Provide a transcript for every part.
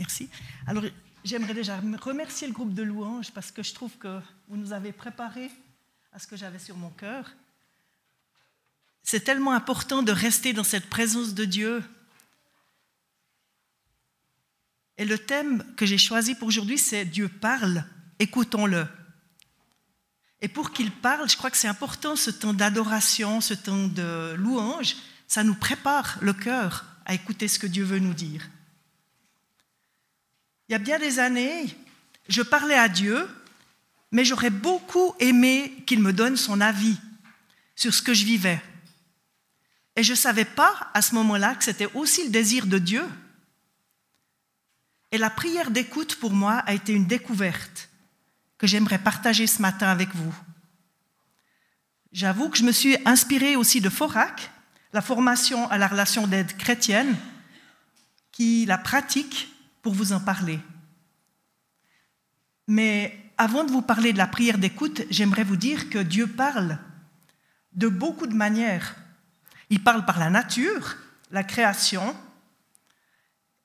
Merci. Alors, j'aimerais déjà remercier le groupe de louanges parce que je trouve que vous nous avez préparé à ce que j'avais sur mon cœur. C'est tellement important de rester dans cette présence de Dieu. Et le thème que j'ai choisi pour aujourd'hui, c'est Dieu parle, écoutons-le. Et pour qu'il parle, je crois que c'est important ce temps d'adoration, ce temps de louange, ça nous prépare le cœur à écouter ce que Dieu veut nous dire. Il y a bien des années, je parlais à Dieu, mais j'aurais beaucoup aimé qu'il me donne son avis sur ce que je vivais. Et je ne savais pas à ce moment-là que c'était aussi le désir de Dieu. Et la prière d'écoute pour moi a été une découverte que j'aimerais partager ce matin avec vous. J'avoue que je me suis inspirée aussi de FORAC, la formation à la relation d'aide chrétienne, qui la pratique pour vous en parler. Mais avant de vous parler de la prière d'écoute, j'aimerais vous dire que Dieu parle de beaucoup de manières. Il parle par la nature, la création.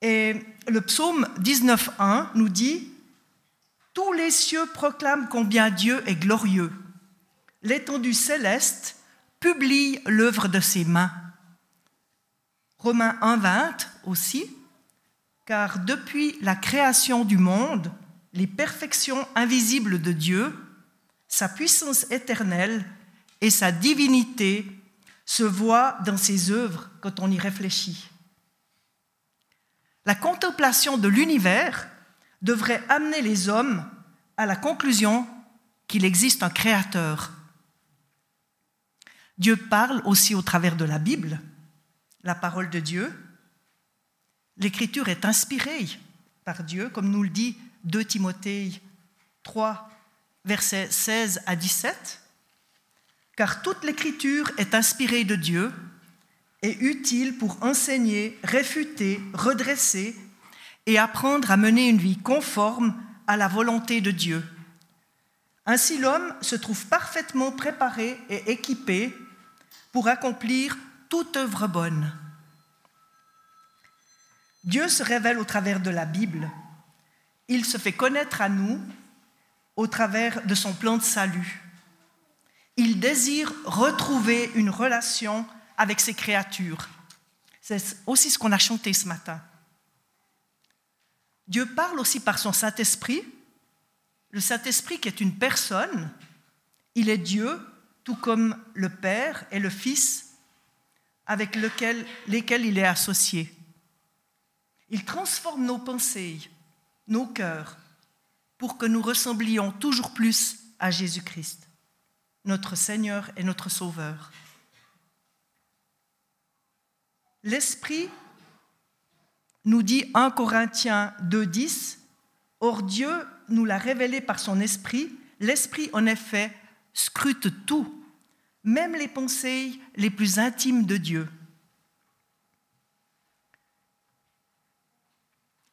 Et le psaume 19.1 nous dit tous les cieux proclament combien Dieu est glorieux. L'étendue céleste publie l'œuvre de ses mains. Romains 1.20 aussi, car depuis la création du monde, les perfections invisibles de Dieu, sa puissance éternelle et sa divinité se voient dans ses œuvres quand on y réfléchit. La contemplation de l'univers devrait amener les hommes à la conclusion qu'il existe un créateur. Dieu parle aussi au travers de la Bible, la parole de Dieu. L'écriture est inspirée par Dieu, comme nous le dit 2 Timothée 3, versets 16 à 17. Car toute l'écriture est inspirée de Dieu et utile pour enseigner, réfuter, redresser, et apprendre à mener une vie conforme à la volonté de Dieu. Ainsi l'homme se trouve parfaitement préparé et équipé pour accomplir toute œuvre bonne. Dieu se révèle au travers de la Bible. Il se fait connaître à nous au travers de son plan de salut. Il désire retrouver une relation avec ses créatures. C'est aussi ce qu'on a chanté ce matin. Dieu parle aussi par son Saint-Esprit. Le Saint-Esprit qui est une personne, il est Dieu, tout comme le Père et le Fils avec lesquels il est associé. Il transforme nos pensées, nos cœurs, pour que nous ressemblions toujours plus à Jésus-Christ, notre Seigneur et notre Sauveur. L'Esprit nous dit 1 Corinthiens 2.10, Or Dieu nous l'a révélé par son esprit. L'esprit, en effet, scrute tout, même les pensées les plus intimes de Dieu.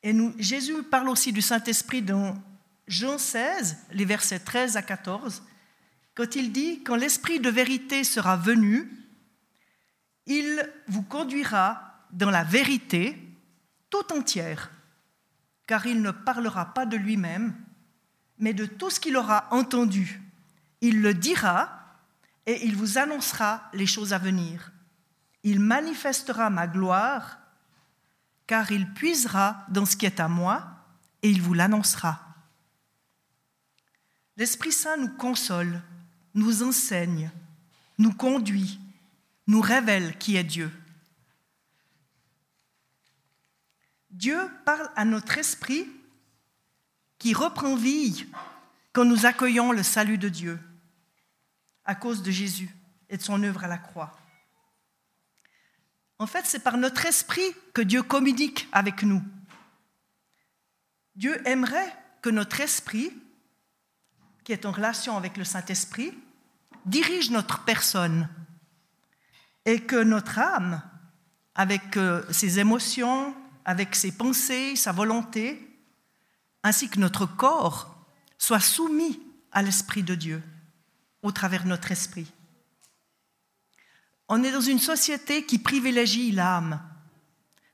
Et Jésus parle aussi du Saint-Esprit dans Jean 16, les versets 13 à 14, quand il dit, quand l'Esprit de vérité sera venu, il vous conduira dans la vérité, tout entière, car il ne parlera pas de lui-même, mais de tout ce qu'il aura entendu. Il le dira et il vous annoncera les choses à venir. Il manifestera ma gloire, car il puisera dans ce qui est à moi et il vous l'annoncera. L'Esprit Saint nous console, nous enseigne, nous conduit, nous révèle qui est Dieu. Dieu parle à notre esprit qui reprend vie quand nous accueillons le salut de Dieu à cause de Jésus et de son œuvre à la croix. En fait, c'est par notre esprit que Dieu communique avec nous. Dieu aimerait que notre esprit, qui est en relation avec le Saint-Esprit, dirige notre personne et que notre âme, avec euh, ses émotions, avec ses pensées, sa volonté, ainsi que notre corps, soit soumis à l'Esprit de Dieu au travers de notre esprit. On est dans une société qui privilégie l'âme.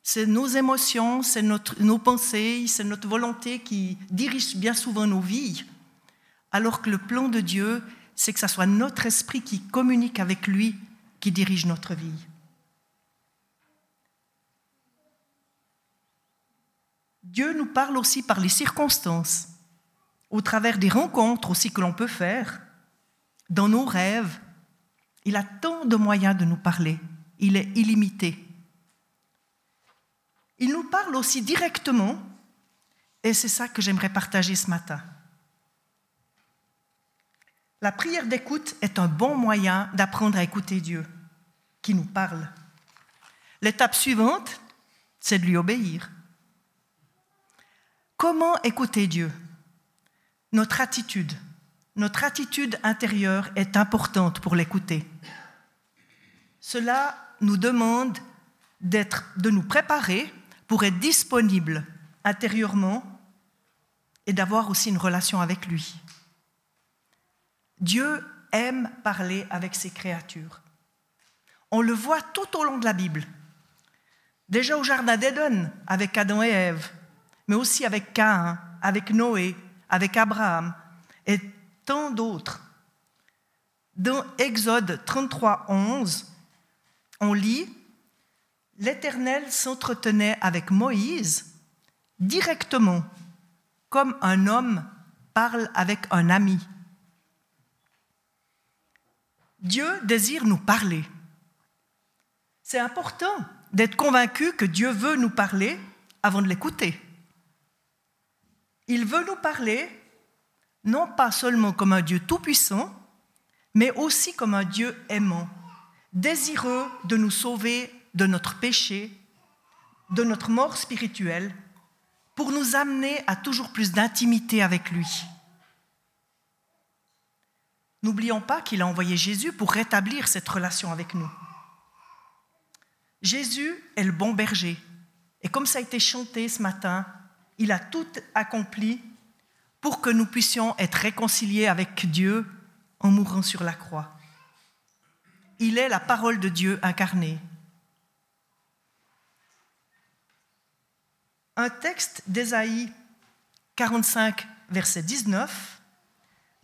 c'est nos émotions, c'est nos pensées, c'est notre volonté qui dirige bien souvent nos vies, alors que le plan de Dieu, c'est que ce soit notre esprit qui communique avec lui qui dirige notre vie. Dieu nous parle aussi par les circonstances, au travers des rencontres aussi que l'on peut faire, dans nos rêves. Il a tant de moyens de nous parler. Il est illimité. Il nous parle aussi directement, et c'est ça que j'aimerais partager ce matin. La prière d'écoute est un bon moyen d'apprendre à écouter Dieu, qui nous parle. L'étape suivante, c'est de lui obéir. Comment écouter Dieu? Notre attitude, notre attitude intérieure est importante pour l'écouter. Cela nous demande de nous préparer pour être disponible intérieurement et d'avoir aussi une relation avec lui. Dieu aime parler avec ses créatures. On le voit tout au long de la Bible. Déjà au Jardin d'Éden, avec Adam et Ève, mais aussi avec Cain, avec Noé, avec Abraham d'autres. Dans Exode 33, 11, on lit L'Éternel s'entretenait avec Moïse directement, comme un homme parle avec un ami. Dieu désire nous parler. C'est important d'être convaincu que Dieu veut nous parler avant de l'écouter. Il veut nous parler non pas seulement comme un Dieu tout-puissant, mais aussi comme un Dieu aimant, désireux de nous sauver de notre péché, de notre mort spirituelle, pour nous amener à toujours plus d'intimité avec lui. N'oublions pas qu'il a envoyé Jésus pour rétablir cette relation avec nous. Jésus est le bon berger. Et comme ça a été chanté ce matin, il a tout accompli pour que nous puissions être réconciliés avec Dieu en mourant sur la croix. Il est la parole de Dieu incarnée. Un texte d'Ésaïe 45, verset 19,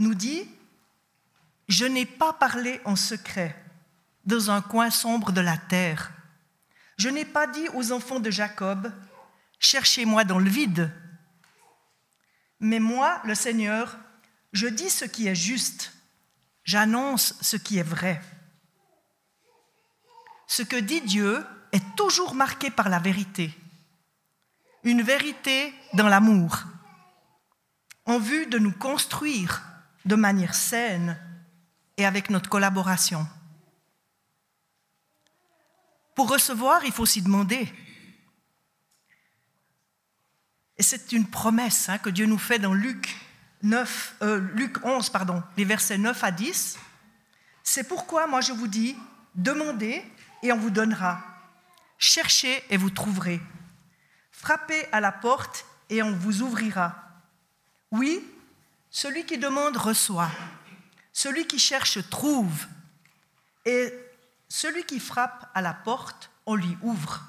nous dit Je n'ai pas parlé en secret dans un coin sombre de la terre. Je n'ai pas dit aux enfants de Jacob Cherchez-moi dans le vide. Mais moi, le Seigneur, je dis ce qui est juste, j'annonce ce qui est vrai. Ce que dit Dieu est toujours marqué par la vérité une vérité dans l'amour, en vue de nous construire de manière saine et avec notre collaboration. Pour recevoir, il faut s'y demander. C'est une promesse hein, que Dieu nous fait dans Luc, 9, euh, Luc 11, pardon, les versets 9 à 10. C'est pourquoi moi je vous dis, demandez et on vous donnera. Cherchez et vous trouverez. Frappez à la porte et on vous ouvrira. Oui, celui qui demande reçoit, celui qui cherche trouve, et celui qui frappe à la porte, on lui ouvre.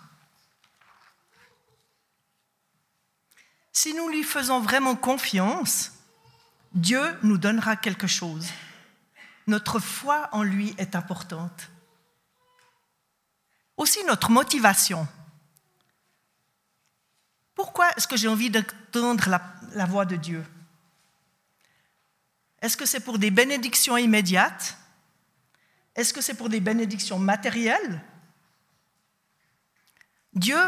Si nous lui faisons vraiment confiance, Dieu nous donnera quelque chose. Notre foi en lui est importante. Aussi notre motivation. Pourquoi est-ce que j'ai envie d'entendre la, voix de Dieu? Est-ce que c'est pour des bénédictions immédiates? Est-ce que c'est pour des bénédictions matérielles? Dieu,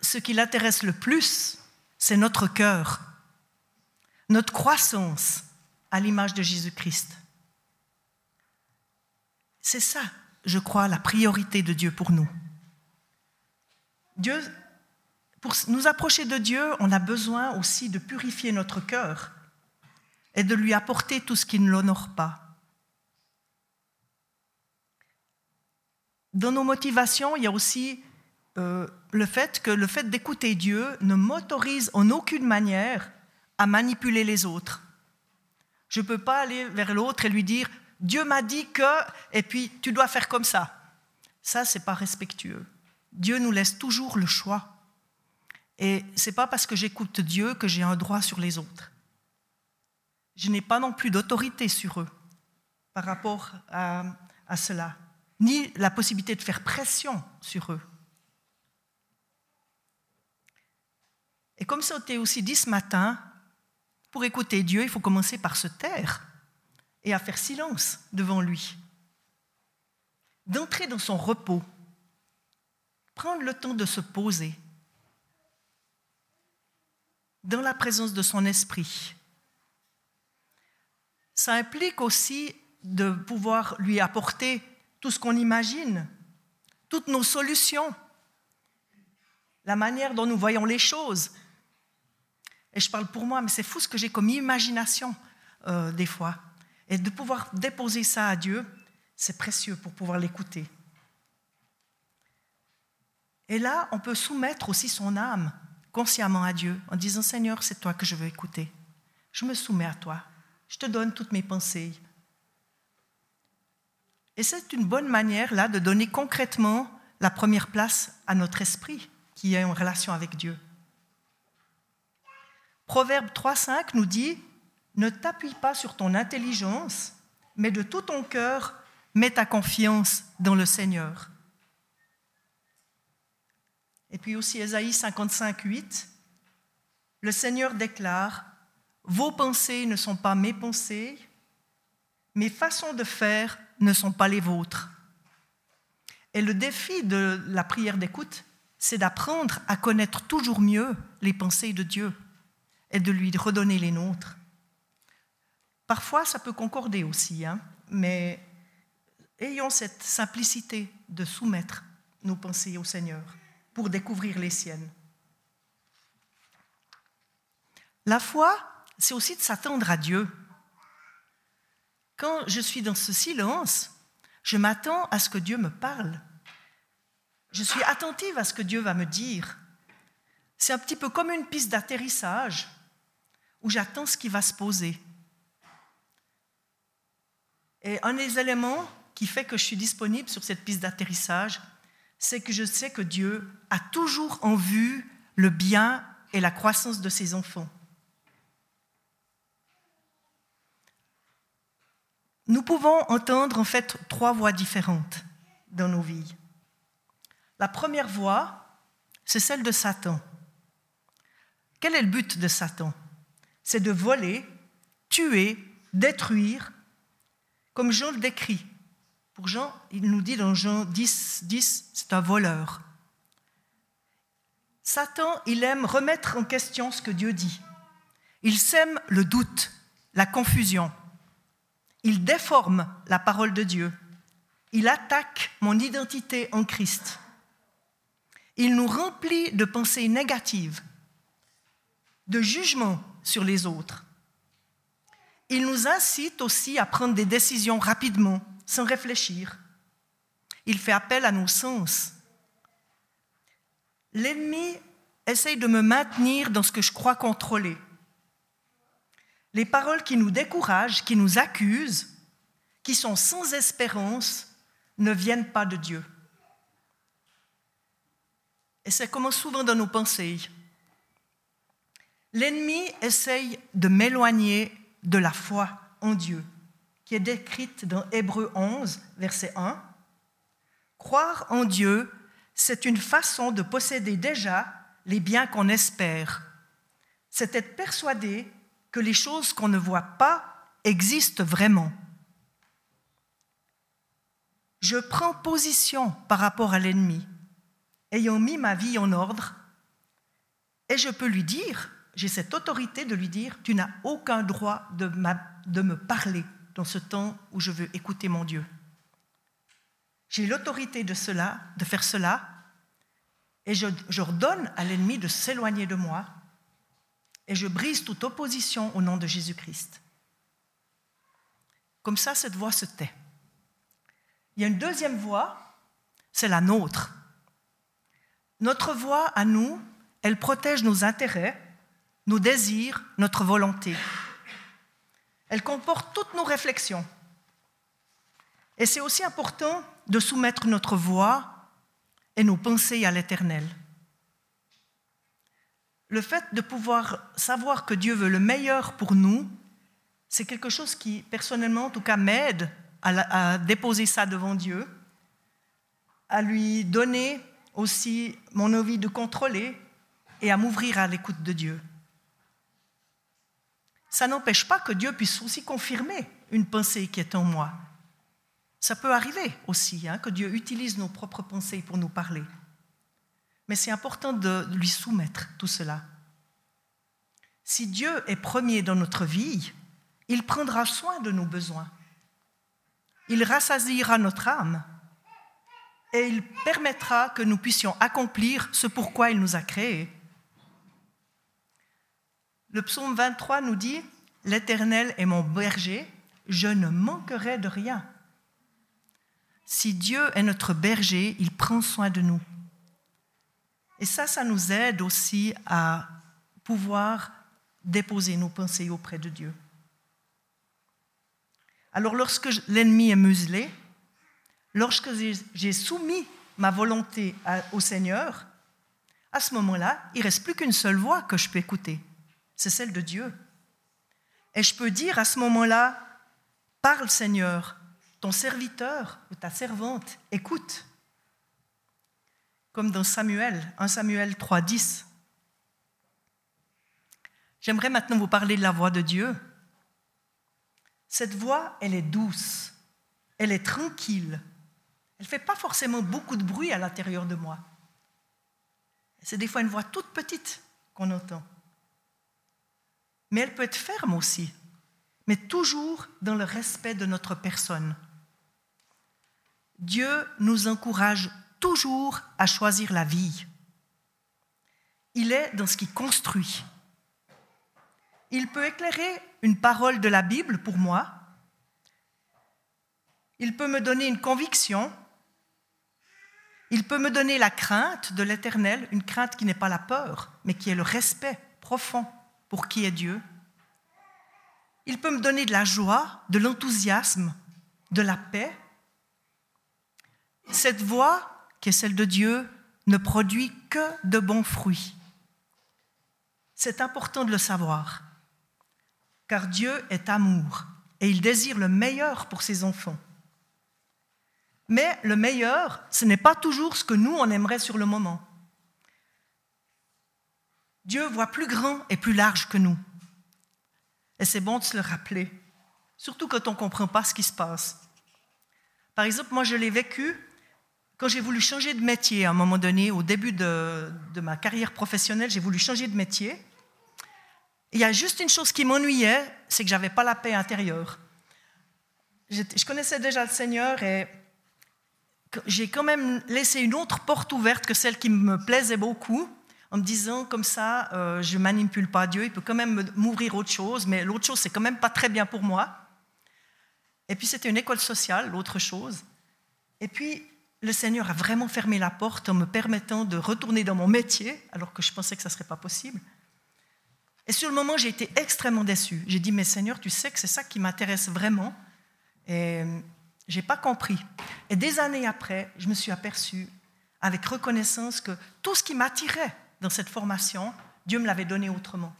ce qui l'intéresse le plus, c'est notre cœur, notre croissance à l'image de Jésus-Christ. C'est ça, je crois, la priorité de Dieu pour nous. Dieu pour nous approcher de Dieu, on a besoin aussi de purifier notre cœur et de lui apporter tout ce qui ne l'honore pas. Dans nos motivations, il y a aussi euh, le fait que le fait d'écouter Dieu ne m'autorise en aucune manière à manipuler les autres. Je ne peux pas aller vers l'autre et lui dire Dieu m'a dit que, et puis tu dois faire comme ça. Ça, c'est pas respectueux. Dieu nous laisse toujours le choix Et ce n'est pas parce que j'écoute Dieu que j'ai un droit sur les autres. Je n'ai pas non plus d'autorité sur eux par rapport à cela, ni la possibilité de faire pression sur eux. Et comme ça été aussi dit ce matin, pour écouter Dieu, il faut commencer par se taire et à faire silence devant lui. D'entrer dans son repos, prendre le temps de se poser dans la présence de son esprit. Ça implique aussi de pouvoir lui apporter tout ce qu'on imagine, toutes nos solutions, la manière dont nous voyons les choses. Et je parle pour moi, mais c'est fou ce que j'ai comme imagination euh, des fois. Et de pouvoir déposer ça à Dieu, c'est précieux pour pouvoir l'écouter. Et là, on peut soumettre aussi son âme consciemment à Dieu en disant Seigneur, c'est toi que je veux écouter. Je me soumets à toi. Je te donne toutes mes pensées. Et c'est une bonne manière là de donner concrètement la première place à notre esprit qui est en relation avec Dieu. Proverbe 3.5 nous dit Ne t'appuie pas sur ton intelligence, mais de tout ton cœur, mets ta confiance dans le Seigneur. Et puis aussi Ésaïe 55, 8, le Seigneur déclare, Vos pensées ne sont pas mes pensées, mes façons de faire ne sont pas les vôtres. Et le défi de la prière d'écoute, c'est d'apprendre à connaître toujours mieux les pensées de Dieu et de lui redonner les nôtres. Parfois, ça peut concorder aussi, hein, mais ayons cette simplicité de soumettre nos pensées au Seigneur pour découvrir les siennes. La foi, c'est aussi de s'attendre à Dieu. Quand je suis dans ce silence, je m'attends à ce que Dieu me parle. Je suis attentive à ce que Dieu va me dire. C'est un petit peu comme une piste d'atterrissage où j'attends ce qui va se poser. Et un des éléments qui fait que je suis disponible sur cette piste d'atterrissage, c'est que je sais que Dieu a toujours en vue le bien et la croissance de ses enfants. Nous pouvons entendre en fait trois voix différentes dans nos vies. La première voix, c'est celle de Satan. Quel est le but de Satan? C'est de voler, tuer, détruire, comme Jean le décrit pour Jean, il nous dit dans Jean 10, 10 c'est un voleur. Satan, il aime remettre en question ce que Dieu dit. Il sème le doute, la confusion. Il déforme la parole de Dieu. Il attaque mon identité en Christ. Il nous remplit de pensées négatives, de jugements sur les autres. Il nous incite aussi à prendre des décisions rapidement, sans réfléchir. Il fait appel à nos sens. L'ennemi essaye de me maintenir dans ce que je crois contrôler. Les paroles qui nous découragent, qui nous accusent, qui sont sans espérance, ne viennent pas de Dieu. Et c'est comme souvent dans nos pensées. L'ennemi essaye de m'éloigner de la foi en Dieu qui est décrite dans Hébreu 11, verset 1. Croire en Dieu, c'est une façon de posséder déjà les biens qu'on espère. C'est être persuadé que les choses qu'on ne voit pas existent vraiment. Je prends position par rapport à l'ennemi, ayant mis ma vie en ordre, et je peux lui dire, j'ai cette autorité de lui dire, tu n'as aucun droit de, me parler dans ce temps où je veux écouter mon Dieu. J'ai l'autorité de cela, de faire cela, et j'ordonne à l'ennemi de s'éloigner de moi, et je brise toute opposition au nom de Jésus-Christ. Comme ça, cette voix se tait. Il y a une deuxième voix, c'est la nôtre. Notre voix à nous, elle protège nos intérêts, nos désirs, notre volonté. Elle comporte toutes nos réflexions. Et c'est aussi important de soumettre notre voix et nos pensées à l'Éternel. le fait de pouvoir savoir que Dieu veut le meilleur pour nous, c'est quelque chose qui, personnellement, en tout cas, m'aide à, déposer ça devant Dieu, à lui donner aussi mon envie de contrôler et à m'ouvrir à l'écoute de Dieu. Ça n'empêche pas que Dieu puisse aussi confirmer une pensée qui est en moi. Ça peut arriver aussi hein, que Dieu utilise nos propres pensées pour nous parler. Mais c'est important de lui soumettre tout cela. Si Dieu est premier dans notre vie, il prendra soin de nos besoins. Il rassasiera notre âme et il permettra que nous puissions accomplir ce pourquoi il nous a créés. Le psaume 23 nous dit, L'Éternel est mon berger, je ne manquerai de rien. Si Dieu est notre berger, il prend soin de nous. Et ça, ça nous aide aussi à pouvoir déposer nos pensées auprès de Dieu. Alors lorsque l'ennemi est muselé, lorsque j'ai soumis ma volonté au Seigneur, à ce moment-là, il reste plus qu'une seule voix que je peux écouter, c'est celle de Dieu. Et je peux dire à ce moment-là, parle Seigneur, ton serviteur ou ta servante écoute. Comme dans Samuel, 1 Samuel 3.10. J'aimerais maintenant vous parler de la voix de Dieu. Cette voix, elle est douce, elle est tranquille, elle ne fait pas forcément beaucoup de bruit à l'intérieur de moi. C'est des fois une voix toute petite qu'on entend. Mais elle peut être ferme aussi, mais toujours dans le respect de notre personne. Dieu nous encourage toujours à choisir la vie. Il est dans ce qui construit. Il peut éclairer une parole de la Bible pour moi. Il peut me donner une conviction. Il peut me donner la crainte de l'Éternel, une crainte qui n'est pas la peur, mais qui est le respect profond pour qui est Dieu. Il peut me donner de la joie, de l'enthousiasme, de la paix. Cette voix, qui est celle de Dieu, ne produit que de bons fruits. C'est important de le savoir car Dieu est amour et il désire le meilleur pour ses enfants. Mais le meilleur, ce n'est pas toujours ce que nous, on aimerait sur le moment. Dieu voit plus grand et plus large que nous. Et c'est bon de se le rappeler, surtout quand on ne comprend pas ce qui se passe. Par exemple, moi, je l'ai vécu quand j'ai voulu changer de métier à un moment donné, au début de, ma carrière professionnelle, j'ai voulu changer de métier. Il y a juste une chose qui m'ennuyait, c'est que j'avais pas la paix intérieure. Je, connaissais déjà le Seigneur et j'ai quand même laissé une autre porte ouverte que celle qui me plaisait beaucoup, en me disant comme ça, euh, je manipule pas Dieu, il peut quand même m'ouvrir autre chose, mais l'autre chose c'est quand même pas très bien pour moi. Et puis c'était une école sociale, l'autre chose. Et puis le Seigneur a vraiment fermé la porte en me permettant de retourner dans mon métier, alors que je pensais que ça serait pas possible. Et sur le moment, j'ai été extrêmement déçue. J'ai dit, mais Seigneur, tu sais que c'est ça qui m'intéresse vraiment. Et je n'ai pas compris. Et des années après, je me suis aperçue avec reconnaissance que tout ce qui m'attirait dans cette formation, Dieu me l'avait donné autrement.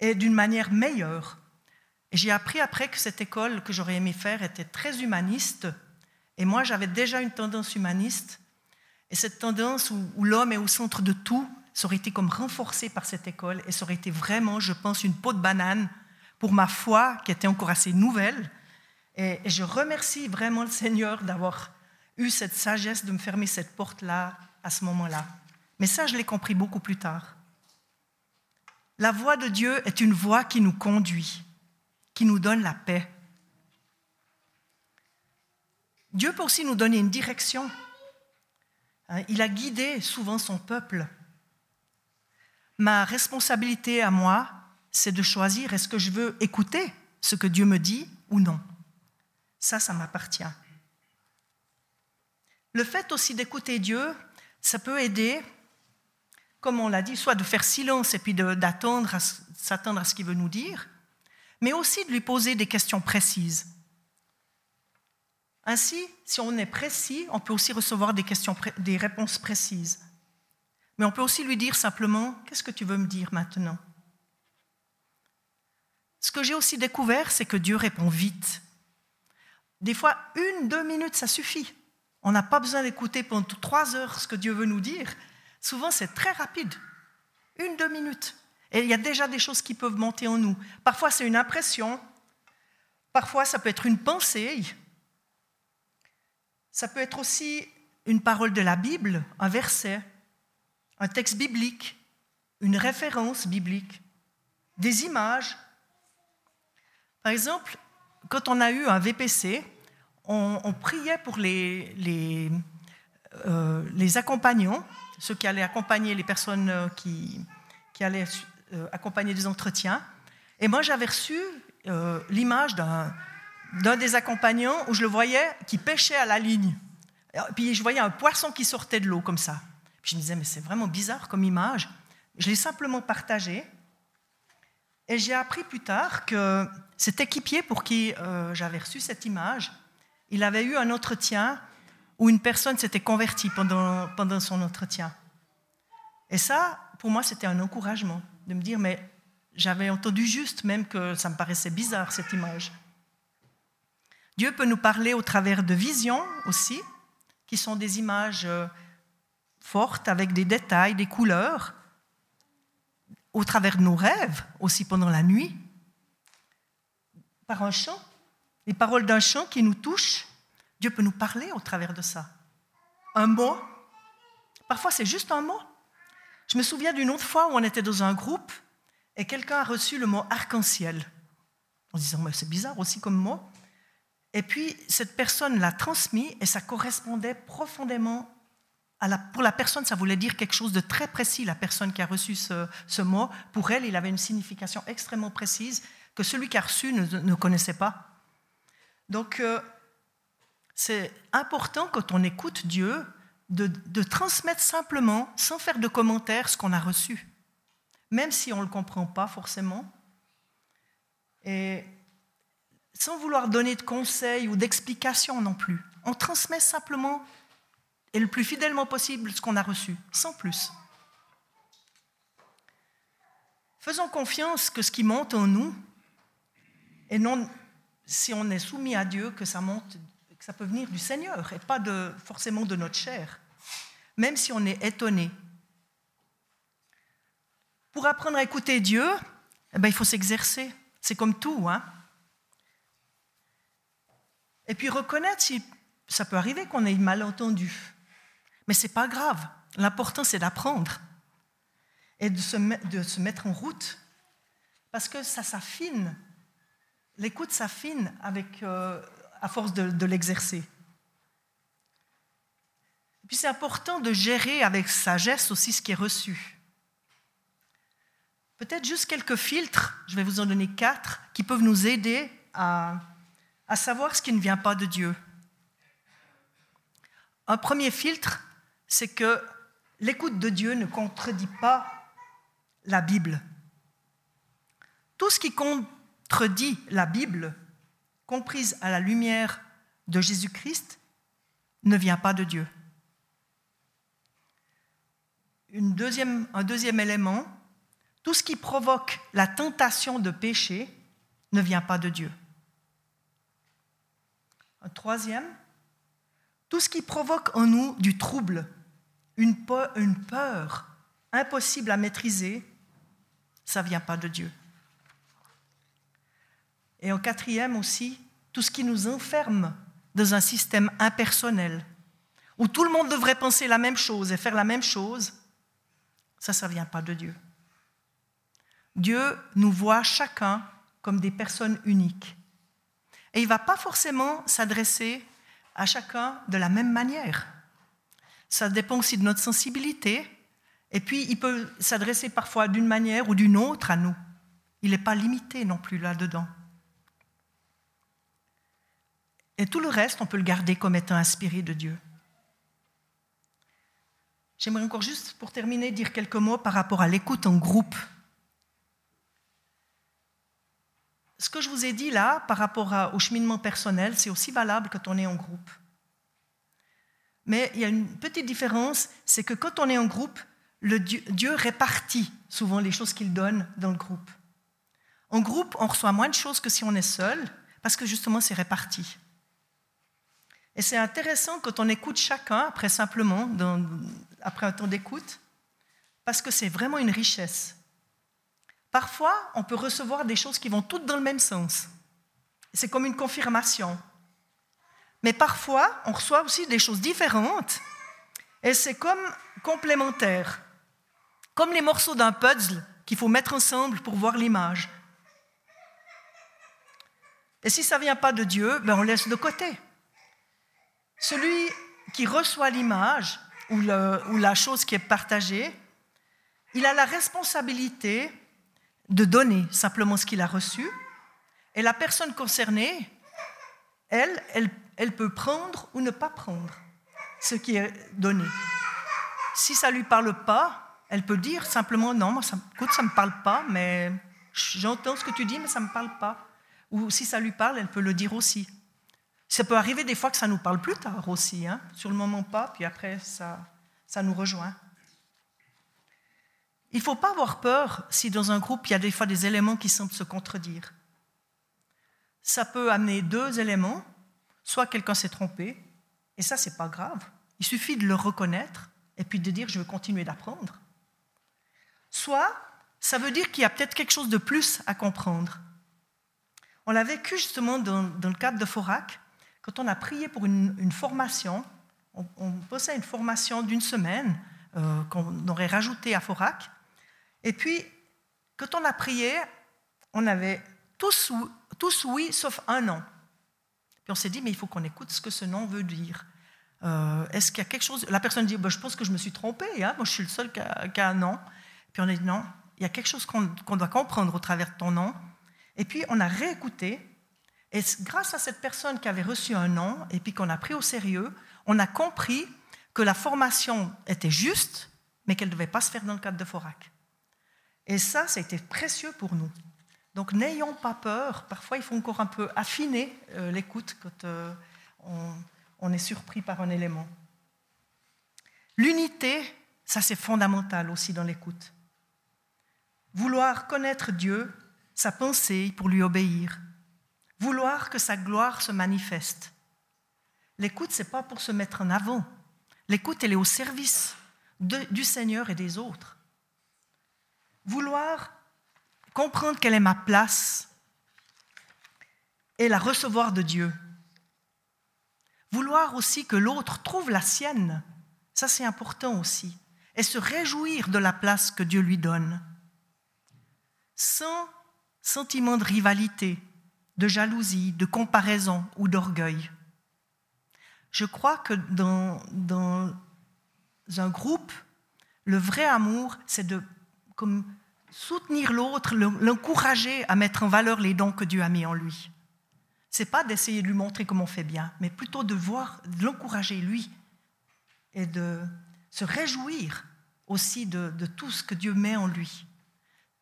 Et d'une manière meilleure. Et j'ai appris après que cette école que j'aurais aimé faire était très humaniste. Et moi, j'avais déjà une tendance humaniste. Et cette tendance où, où l'homme est au centre de tout, ça aurait été comme renforcé par cette école et ça aurait été vraiment, je pense, une peau de banane pour ma foi qui était encore assez nouvelle. Et, je remercie vraiment le Seigneur d'avoir eu cette sagesse de me fermer cette porte-là à ce moment-là. Mais ça, je l'ai compris beaucoup plus tard. La voix de Dieu est une voix qui nous conduit, qui nous donne la paix. Dieu peut aussi nous donner une direction. Hein, il a guidé souvent son peuple ma responsabilité à moi, c'est de choisir est-ce que je veux écouter ce que Dieu me dit ou non? Ça, ça m'appartient. Le fait aussi d'écouter Dieu, ça peut aider, comme on l'a dit, soit de faire silence et puis d'attendre, s'attendre à ce qu'il veut nous dire, mais aussi de lui poser des questions précises. Ainsi, si on est précis, on peut aussi recevoir des, questions, des réponses précises. Mais on peut aussi lui dire simplement, qu'est-ce que tu veux me dire maintenant? Ce que j'ai aussi découvert, c'est que Dieu répond vite. Des fois, une, deux minutes, ça suffit. On n'a pas besoin d'écouter pendant trois heures ce que Dieu veut nous dire. Souvent, c'est très rapide. Une, deux minutes. Et il y a déjà des choses qui peuvent monter en nous. Parfois, c'est une impression. Parfois, ça peut être une pensée. Ça peut être aussi une parole de la Bible, un verset, un texte biblique, une référence biblique, des images. Par exemple, quand on a eu un VPC, on, priait pour les, les, euh, les, accompagnants, ceux qui allaient accompagner les personnes euh, qui, qui allaient euh, accompagner des entretiens. Et moi, j'avais reçu l'image d'un, des accompagnants où je le voyais qui pêchait à la ligne. Puis je voyais un poisson qui sortait de l'eau comme ça. Je me disais, mais c'est vraiment bizarre comme image. Je l'ai simplement partagé. Et j'ai appris plus tard que cet équipier pour qui j'avais reçu cette image, il avait eu un entretien où une personne s'était convertie pendant, pendant son entretien. Et ça, pour moi, c'était un encouragement de me dire, mais j'avais entendu juste, même que ça me paraissait bizarre, cette image. Dieu peut nous parler au travers de visions aussi, qui sont des images euh, fortes avec des détails, des couleurs, au travers de nos rêves aussi pendant la nuit, par un chant les paroles d'un chant qui nous touche, Dieu peut nous parler au travers de ça. Un mot, parfois c'est juste un mot. Je me souviens d'une autre fois où on était dans un groupe et quelqu'un a reçu le mot arc-en-ciel. En disant, mais c'est bizarre aussi comme mot. Et puis cette personne l'a transmis et ça correspondait profondément à la, pour la personne, ça voulait dire quelque chose de très précis, la personne qui a reçu ce, mot. Pour elle, il avait une signification extrêmement précise que celui qui a reçu ne connaissait pas. Donc, euh, c'est important quand on écoute Dieu de, transmettre simplement, sans faire de commentaires, ce qu'on a reçu, même si on ne le comprend pas forcément, et sans vouloir donner de conseils ou d'explications non plus. On transmet simplement et le plus fidèlement possible ce qu'on a reçu, sans plus. Faisons confiance que ce qui monte en nous, et non si on est soumis à Dieu, que ça monte, ça peut venir du Seigneur et pas forcément de notre chair, même si on est étonné. Pour apprendre à écouter Dieu, eh ben, il faut s'exercer. C'est comme tout. Hein et puis reconnaître si ça peut arriver qu'on ait malentendu. Mais ce n'est pas grave. L'important, c'est d'apprendre et de se, de se mettre en route parce que ça s'affine l'écoute s'affine avec, euh, à force de, l'exercer. Puis c'est important de gérer avec sagesse aussi ce qui est reçu. Peut-être juste quelques filtres, je vais vous en donner quatre, qui peuvent nous aider à, à savoir ce qui ne vient pas de Dieu. Un premier filtre, c'est que l'écoute de Dieu ne contredit pas la Bible. Tout ce qui contredit la Bible, comprise à la lumière de Jésus-Christ, ne vient pas de Dieu. Un deuxième élément, tout ce qui provoque la tentation de péché ne vient pas de Dieu. Un troisième, tout ce qui provoque en nous du trouble, une peur, impossible à maîtriser, ça ne vient pas de Dieu. Et en quatrième aussi, tout ce qui nous enferme dans un système impersonnel, où tout le monde devrait penser la même chose et faire la même chose, ça, ça ne vient pas de Dieu. Dieu nous voit chacun comme des personnes uniques. Et il ne va pas forcément s'adresser à chacun de la même manière. Ça dépend aussi de notre sensibilité. Et puis, il peut s'adresser parfois d'une manière ou d'une autre à nous. Il n'est pas limité non plus là-dedans. Et tout le reste, on peut le garder comme étant inspiré de Dieu. J'aimerais encore juste, pour terminer, dire quelques mots par rapport à l'écoute en groupe. Ce que je vous ai dit là, par rapport au cheminement personnel, c'est aussi valable quand on est en groupe. Mais il y a une petite différence, c'est que quand on est en groupe, le Dieu, Dieu répartit souvent les choses qu'il donne dans le groupe. En groupe, on reçoit moins de choses que si on est seul, parce que justement, c'est réparti. Et c'est intéressant quand on écoute chacun, après simplement, après un temps d'écoute, parce que c'est vraiment une richesse. Parfois, on peut recevoir des choses qui vont toutes dans le même sens. C'est comme une confirmation. Mais parfois, on reçoit aussi des choses différentes et c'est comme complémentaire. Comme les morceaux d'un puzzle qu'il faut mettre ensemble pour voir l'image. Et si ça ne vient pas de Dieu, ben on laisse de côté. Celui qui reçoit l'image ou, la chose qui est partagée, il a la responsabilité de donner simplement ce qu'il a reçu. Et la personne concernée, elle, elle, peut prendre ou ne pas prendre ce qui est donné. Si ça ne lui parle pas, elle peut dire simplement non, ça, écoute, ça ne me parle pas, mais j'entends ce que tu dis, mais ça ne me parle pas. Ou si ça lui parle, elle peut le dire aussi. Ça peut arriver des fois que ça nous parle plus tard aussi, hein. sur le moment pas, puis après ça, ça nous rejoint. Il ne faut pas avoir peur si dans un groupe il y a des fois des éléments qui semblent se contredire. Ça peut amener deux éléments, soit quelqu'un s'est trompé, et ça c'est pas grave. Il suffit de le reconnaître et puis de dire je veux continuer d'apprendre. Soit ça veut dire qu'il y a peut-être quelque chose de plus à comprendre. On l'a vécu justement dans, le cadre de Forac, quand on a prié pour une, formation, on, on une formation d'une semaine euh, qu'on aurait rajouté à Forac. Et puis, quand on a prié, on avait tous, tous oui, sauf un non. Puis on s'est dit, mais il faut qu'on écoute ce que ce nom veut dire. Euh, est-ce qu'il y a quelque chose La personne dit, bah, je pense que je me suis trompée, hein. moi je suis le seul qui a, un non. Puis on a dit, non, il y a quelque chose qu'on doit comprendre au travers de ton nom. Et puis on a réécouté, et grâce à cette personne qui avait reçu un nom, et puis qu'on a pris au sérieux, on a compris que la formation était juste, mais qu'elle ne devait pas se faire dans le cadre de Forac. Et ça, ça a été précieux pour nous. Donc n'ayons pas peur. Parfois, il faut encore un peu affiner euh, l'écoute quand euh, on, est surpris par un élément. L'unité, ça c'est fondamental aussi dans l'écoute. Vouloir connaître Dieu, sa pensée pour lui obéir. Vouloir que sa gloire se manifeste. L'écoute, ce n'est pas pour se mettre en avant. L'écoute, elle est au service du Seigneur et des autres. Vouloir comprendre quelle est ma place et la recevoir de Dieu. Vouloir aussi que l'autre trouve la sienne, ça c'est important aussi, et se réjouir de la place que Dieu lui donne. Sans sentiment de rivalité, de jalousie, de comparaison ou d'orgueil. Je crois que dans, un groupe, le vrai amour, c'est de soutenir l'autre, l'encourager à mettre en valeur les dons que Dieu a mis en lui. C'est pas d'essayer de lui montrer comment on fait bien, mais plutôt de voir, de l'encourager lui et de se réjouir aussi de tout ce que Dieu met en lui.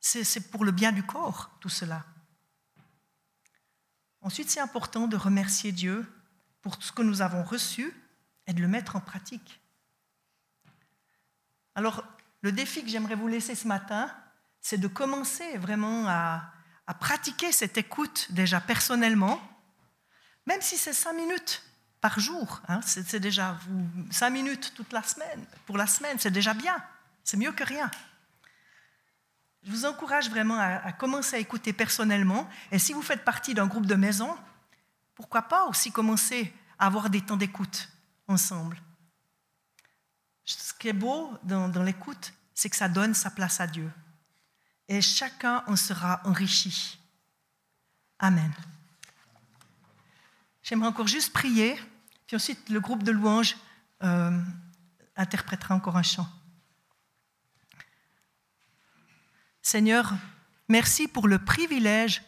C'est pour le bien du corps, tout cela. Ensuite, c'est important de remercier Dieu pour tout ce que nous avons reçu et de le mettre en pratique. Alors, le défi que j'aimerais vous laisser ce matin, c'est de commencer vraiment à, pratiquer cette écoute déjà personnellement, même si c'est cinq minutes par jour. Hein, c'est déjà cinq minutes toute la semaine. Pour la semaine, c'est déjà bien. C'est mieux que rien. Je vous encourage vraiment à, commencer à écouter personnellement. Et si vous faites partie d'un groupe de maison, pourquoi pas aussi commencer à avoir des temps d'écoute ensemble. Ce qui est beau dans, l'écoute, c'est que ça donne sa place à Dieu et chacun en sera enrichi. Amen. J'aimerais encore juste prier, puis ensuite le groupe de louanges euh, interprétera encore un chant. Seigneur, merci pour le privilège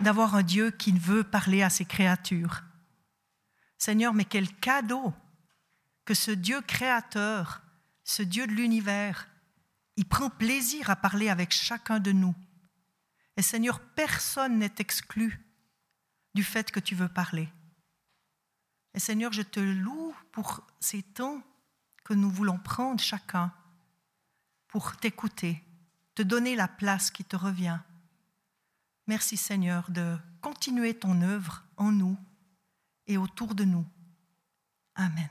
d'avoir un Dieu qui veut parler à ses créatures. Seigneur, mais quel cadeau que ce Dieu créateur, ce Dieu de l'univers, il prend plaisir à parler avec chacun de nous. Et Seigneur, personne n'est exclu du fait que tu veux parler. Et Seigneur, je te loue pour ces temps que nous voulons prendre chacun pour t'écouter, donner la place qui te revient. Merci Seigneur de continuer ton œuvre en nous et autour de nous. Amen.